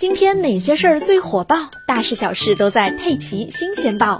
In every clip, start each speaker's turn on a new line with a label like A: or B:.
A: 今天哪些事儿最火爆？大事小事都在《佩奇新鲜报》。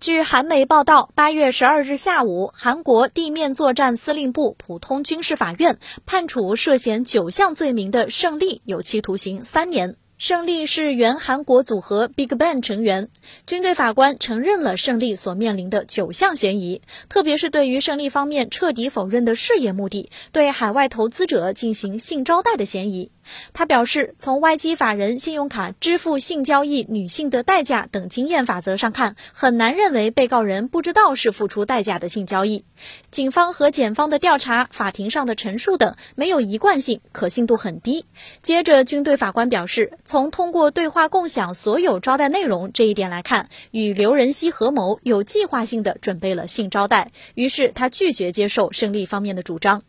A: 据韩媒报道，八月十二日下午，韩国地面作战司令部普通军事法院判处涉嫌九项罪名的胜利有期徒刑三年。胜利是原韩国组合 BigBang 成员，军队法官承认了胜利所面临的九项嫌疑，特别是对于胜利方面彻底否认的事业目的，对海外投资者进行性招待的嫌疑。他表示，从外籍法人信用卡支付性交易女性的代价等经验法则上看，很难认为被告人不知道是付出代价的性交易。警方和检方的调查、法庭上的陈述等没有一贯性，可信度很低。接着，军队法官表示，从通过对话共享所有招待内容这一点来看，与刘仁熙合谋，有计划性的准备了性招待。于是，他拒绝接受胜利方面的主张。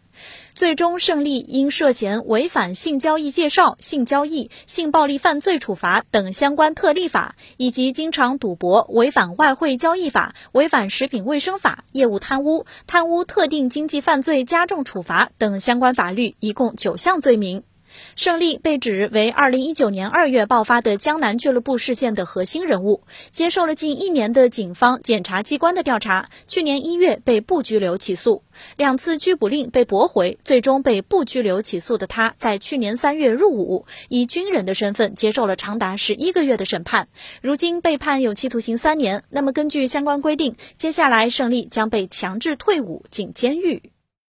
A: 最终，胜利因涉嫌违反性交易介绍、性交易、性暴力犯罪处罚等相关特例法，以及经常赌博、违反外汇交易法、违反食品卫生法、业务贪污、贪污特定经济犯罪加重处罚等相关法律，一共九项罪名。胜利被指为2019年2月爆发的江南俱乐部事件的核心人物，接受了近一年的警方检察机关的调查。去年一月被不拘留起诉，两次拘捕令被驳回，最终被不拘留起诉的他，在去年三月入伍，以军人的身份接受了长达十一个月的审判，如今被判有期徒刑三年。那么根据相关规定，接下来胜利将被强制退伍进监狱。